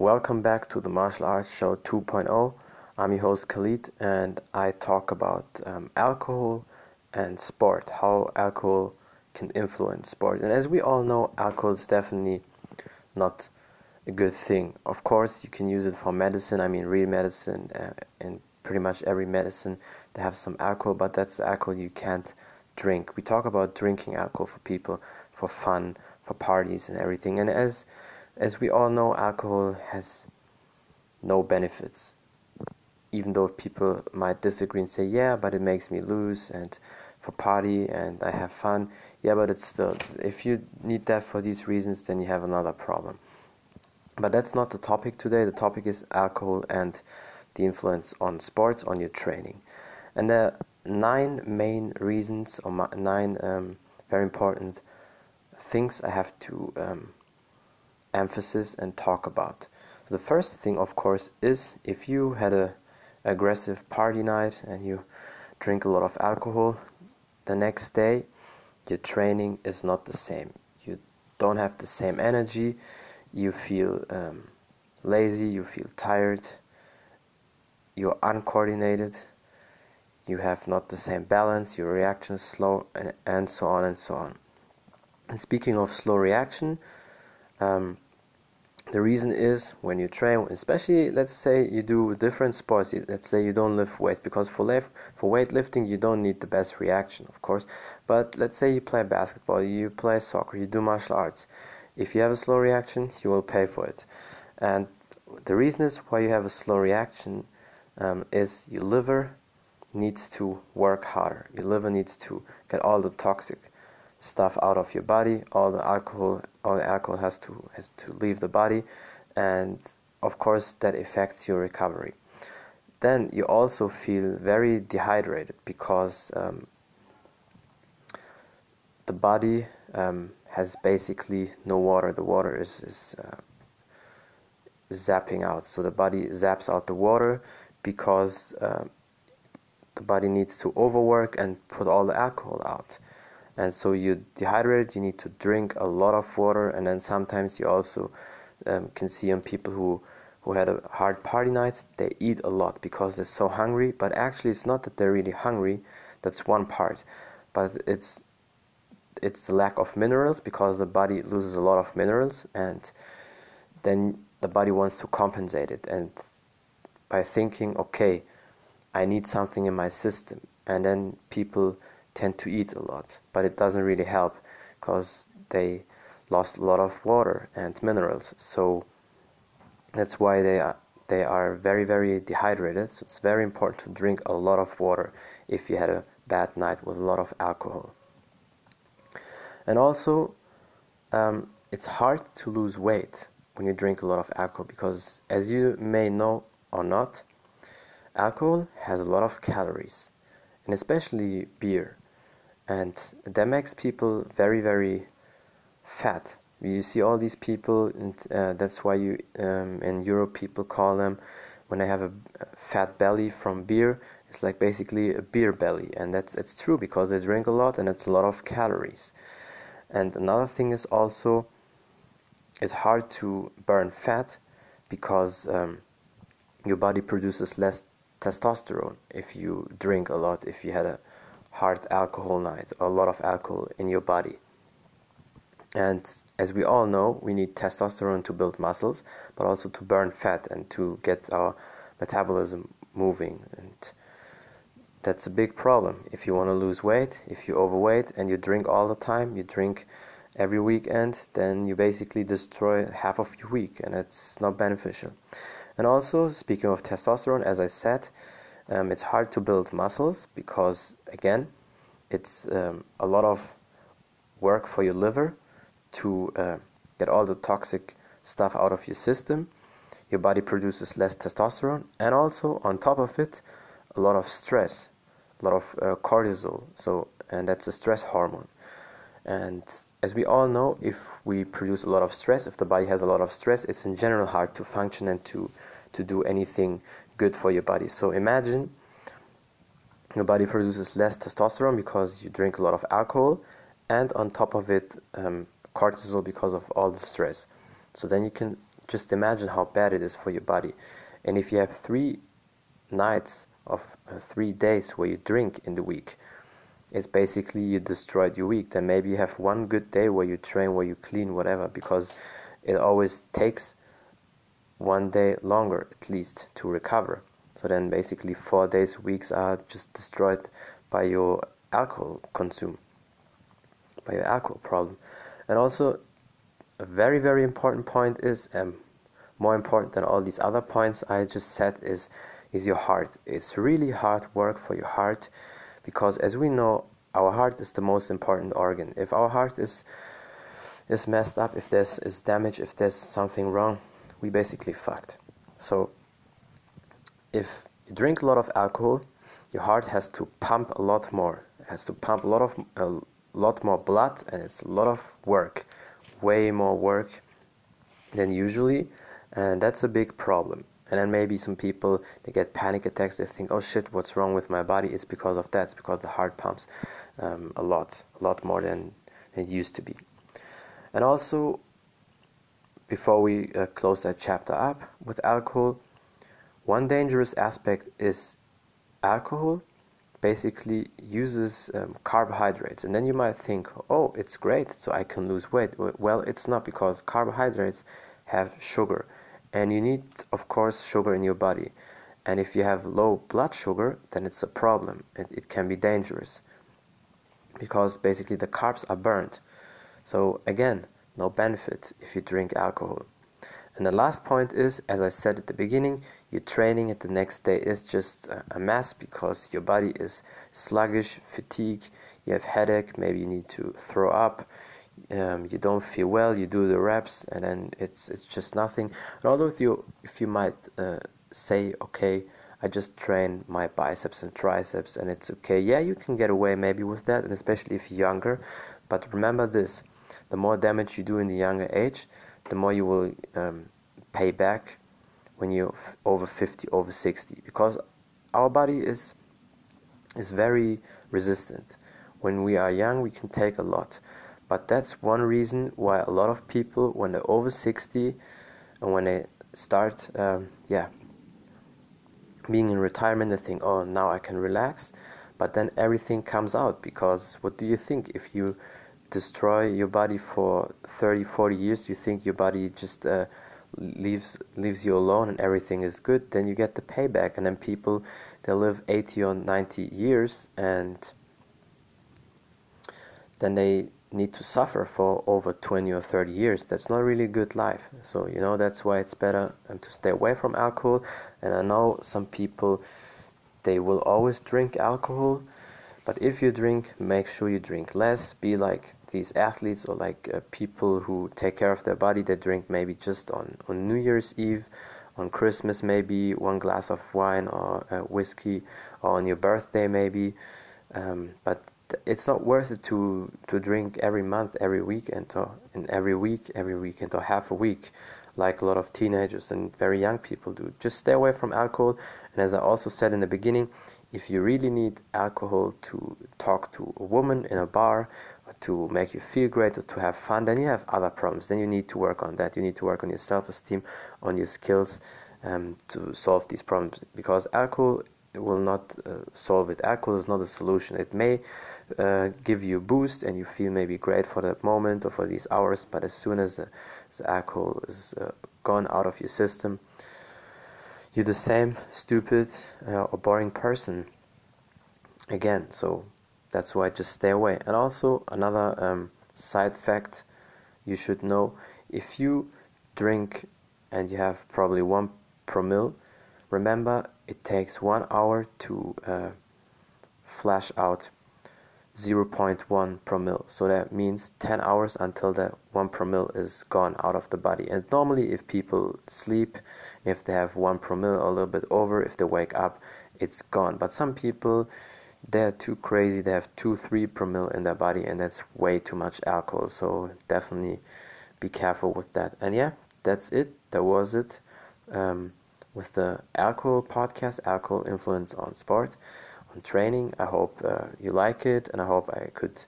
Welcome back to the Martial Arts Show 2.0. I'm your host Khalid, and I talk about um, alcohol and sport, how alcohol can influence sport. And as we all know, alcohol is definitely not a good thing. Of course, you can use it for medicine. I mean, real medicine uh, and pretty much every medicine they have some alcohol, but that's alcohol you can't drink. We talk about drinking alcohol for people for fun, for parties and everything. And as as we all know, alcohol has no benefits. Even though people might disagree and say, yeah, but it makes me lose and for party and I have fun. Yeah, but it's still, if you need that for these reasons, then you have another problem. But that's not the topic today. The topic is alcohol and the influence on sports, on your training. And there are nine main reasons or nine um, very important things I have to um, emphasis and talk about. So the first thing, of course, is if you had a aggressive party night and you drink a lot of alcohol, the next day your training is not the same. You don't have the same energy. You feel um, lazy. You feel tired. You're uncoordinated. You have not the same balance. Your reaction is slow, and, and so on and so on. And speaking of slow reaction, um, the reason is when you train, especially let's say you do different sports. Let's say you don't lift weights because for lift, for weightlifting you don't need the best reaction, of course. But let's say you play basketball, you play soccer, you do martial arts. If you have a slow reaction, you will pay for it. And the reason is why you have a slow reaction um, is your liver needs to work harder. Your liver needs to get all the toxic stuff out of your body. All the alcohol, all the alcohol has to has to leave the body, and of course that affects your recovery. Then you also feel very dehydrated because um, the body um, has basically no water. The water is, is uh, zapping out. So the body zaps out the water because uh, the body needs to overwork and put all the alcohol out and so you dehydrate you need to drink a lot of water and then sometimes you also um, can see on people who who had a hard party night they eat a lot because they're so hungry. But actually it's not that they're really hungry that's one part. But it's it's the lack of minerals because the body loses a lot of minerals and then the body wants to compensate it. And by thinking okay i need something in my system and then people tend to eat a lot, but it doesn't really help because they lost a lot of water and minerals. So that's why they are they are very very dehydrated. So it's very important to drink a lot of water if you had a bad night with a lot of alcohol. And also, um, it's hard to lose weight when you drink a lot of alcohol because, as you may know or not, alcohol has a lot of calories, and especially beer. And that makes people very very fat. You see all these people and uh, that's why you um, in Europe people call them when they have a fat belly from beer it's like basically a beer belly. And that's it's true because they drink a lot and it's a lot of calories. And another thing is also it's hard to burn fat because um, your body produces less testosterone if you drink a lot if you had a hard alcohol night, a lot of alcohol in your body. And as we all know, we need testosterone to build muscles, but also to burn fat and to get our metabolism moving. And that's a big problem. If you want to lose weight, if you're overweight and you drink all the time, you drink every weekend, then you basically destroy half of your week, and it's not beneficial. And also, speaking of testosterone, as I said, um, it's hard to build muscles because, again, it's um, a lot of work for your liver to uh, get all the toxic stuff out of your system. Your body produces less testosterone, and also on top of it, a lot of stress, a lot of uh, cortisol. So, and that's a stress hormone. And as we all know, if we produce a lot of stress, if the body has a lot of stress, it's in general hard to function and to to do anything good for your body. So imagine your body produces less testosterone because you drink a lot of alcohol, and on top of it, um, cortisol because of all the stress. So then you can just imagine how bad it is for your body. And if you have three nights of uh, three days where you drink in the week, it's basically you destroyed your week. Then maybe you have one good day where you train, where you clean, whatever, because it always takes one day longer at least to recover. So then basically four days, weeks are just destroyed by your alcohol consume, by your alcohol problem. And also a very, very important point is, um, more important than all these other points I just said, is is your heart. It's really hard work for your heart because, as we know, our heart is the most important organ. If our heart is is messed up, if there's is damage, if there's something wrong, we basically fucked. So, if you drink a lot of alcohol, your heart has to pump a lot more. It has to pump a lot of a lot more blood, and it's a lot of work way more work than usually, and that's a big problem. And then maybe some people they get panic attacks. They think, "Oh shit, what's wrong with my body?" It's because of that. It's because the heart pumps um, a lot, a lot more than it used to be. And also, before we uh, close that chapter up with alcohol, one dangerous aspect is alcohol basically uses um, carbohydrates. And then you might think oh it's great so i can lose weight. Well it's not because carbohydrates have sugar. And you need of course sugar in your body. And if you have low blood sugar then it's a problem. It, it can be dangerous because basically the carbs are burned so again no benefit if you drink alcohol and the last point is, as I said at the beginning, your training at the next day is just a mess because your body is sluggish, fatigue, you have headache, maybe you need to throw up, um, you don't feel well, you do the reps, and then it's it's just nothing. And although if you if you might uh, say, okay, I just train my biceps and triceps, and it's okay. Yeah, you can get away maybe with that, and especially if you're younger. But remember this: the more damage you do in the younger age, the more you will um, pay back when you're over 50 over 60 because our body is is very resistant. When we are young we can take a lot. But that's one reason why a lot of people when they're over 60 and when they start um, yeah being in retirement they think oh now i can relax. But then everything comes out because what do you think? If you destroy your body for 30 40 years you think your body just uh, leaves leaves you alone and everything is good then you get the payback. And then people they live 80 or 90 years and then they need to suffer for over 20 or 30 years that's not really a good life. So you know that's why it's better um, to stay away from alcohol. And i know some people they will always drink alcohol but if you drink, make sure you drink less. Be like these athletes or like uh, people who take care of their body. They drink maybe just on, on New Year's Eve, on Christmas, maybe one glass of wine or uh, whiskey, or on your birthday, maybe. Um, but it's not worth it to, to drink every month, every weekend, or in every week, every weekend, or half a week, like a lot of teenagers and very young people do. Just stay away from alcohol. And as I also said in the beginning, if you really need alcohol to talk to a woman in a bar to make you feel great or to have fun then you have other problems. Then you need to work on that. You need to work on your self-esteem on your skills um, to solve these problems. Because alcohol will not uh, solve it. Alcohol is not a solution. It may uh, give you a boost and you feel maybe great for that moment or for these hours but as soon as the, the alcohol is uh, gone out of your system you're the same stupid uh, or boring person again. So that's why just stay away. And also another um, side fact you should know if you drink and you have probably one promille remember it takes one hour to uh, flash out 0.1 promille. So that means 10 hours until that 1 promille is gone out of the body. And normally if people sleep if they have 1 promille or a little bit over if they wake up it's gone. But some people they're too crazy. They have 2 3 promille in their body and that's way too much alcohol. So definitely be careful with that. And yeah that's it. That was it um, with the alcohol podcast alcohol influence on sport training. I hope uh, you like it, and I hope I could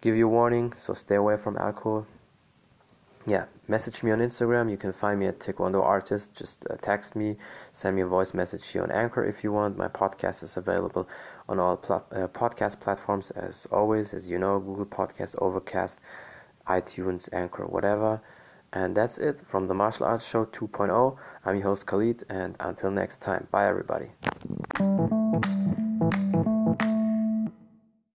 give you a warning. So stay away from alcohol. yeah, message me on Instagram. You can find me at Taekwondo Artist. Just uh, text me, send me a voice message here on Anchor if you want. My podcast is available on all plat- uh, podcast platforms as always, as you know, Google Podcast, Overcast, iTunes, Anchor, whatever. And that's it from the Martial Arts Show 2.0. I'm your host Khalid, and until next time, bye everybody.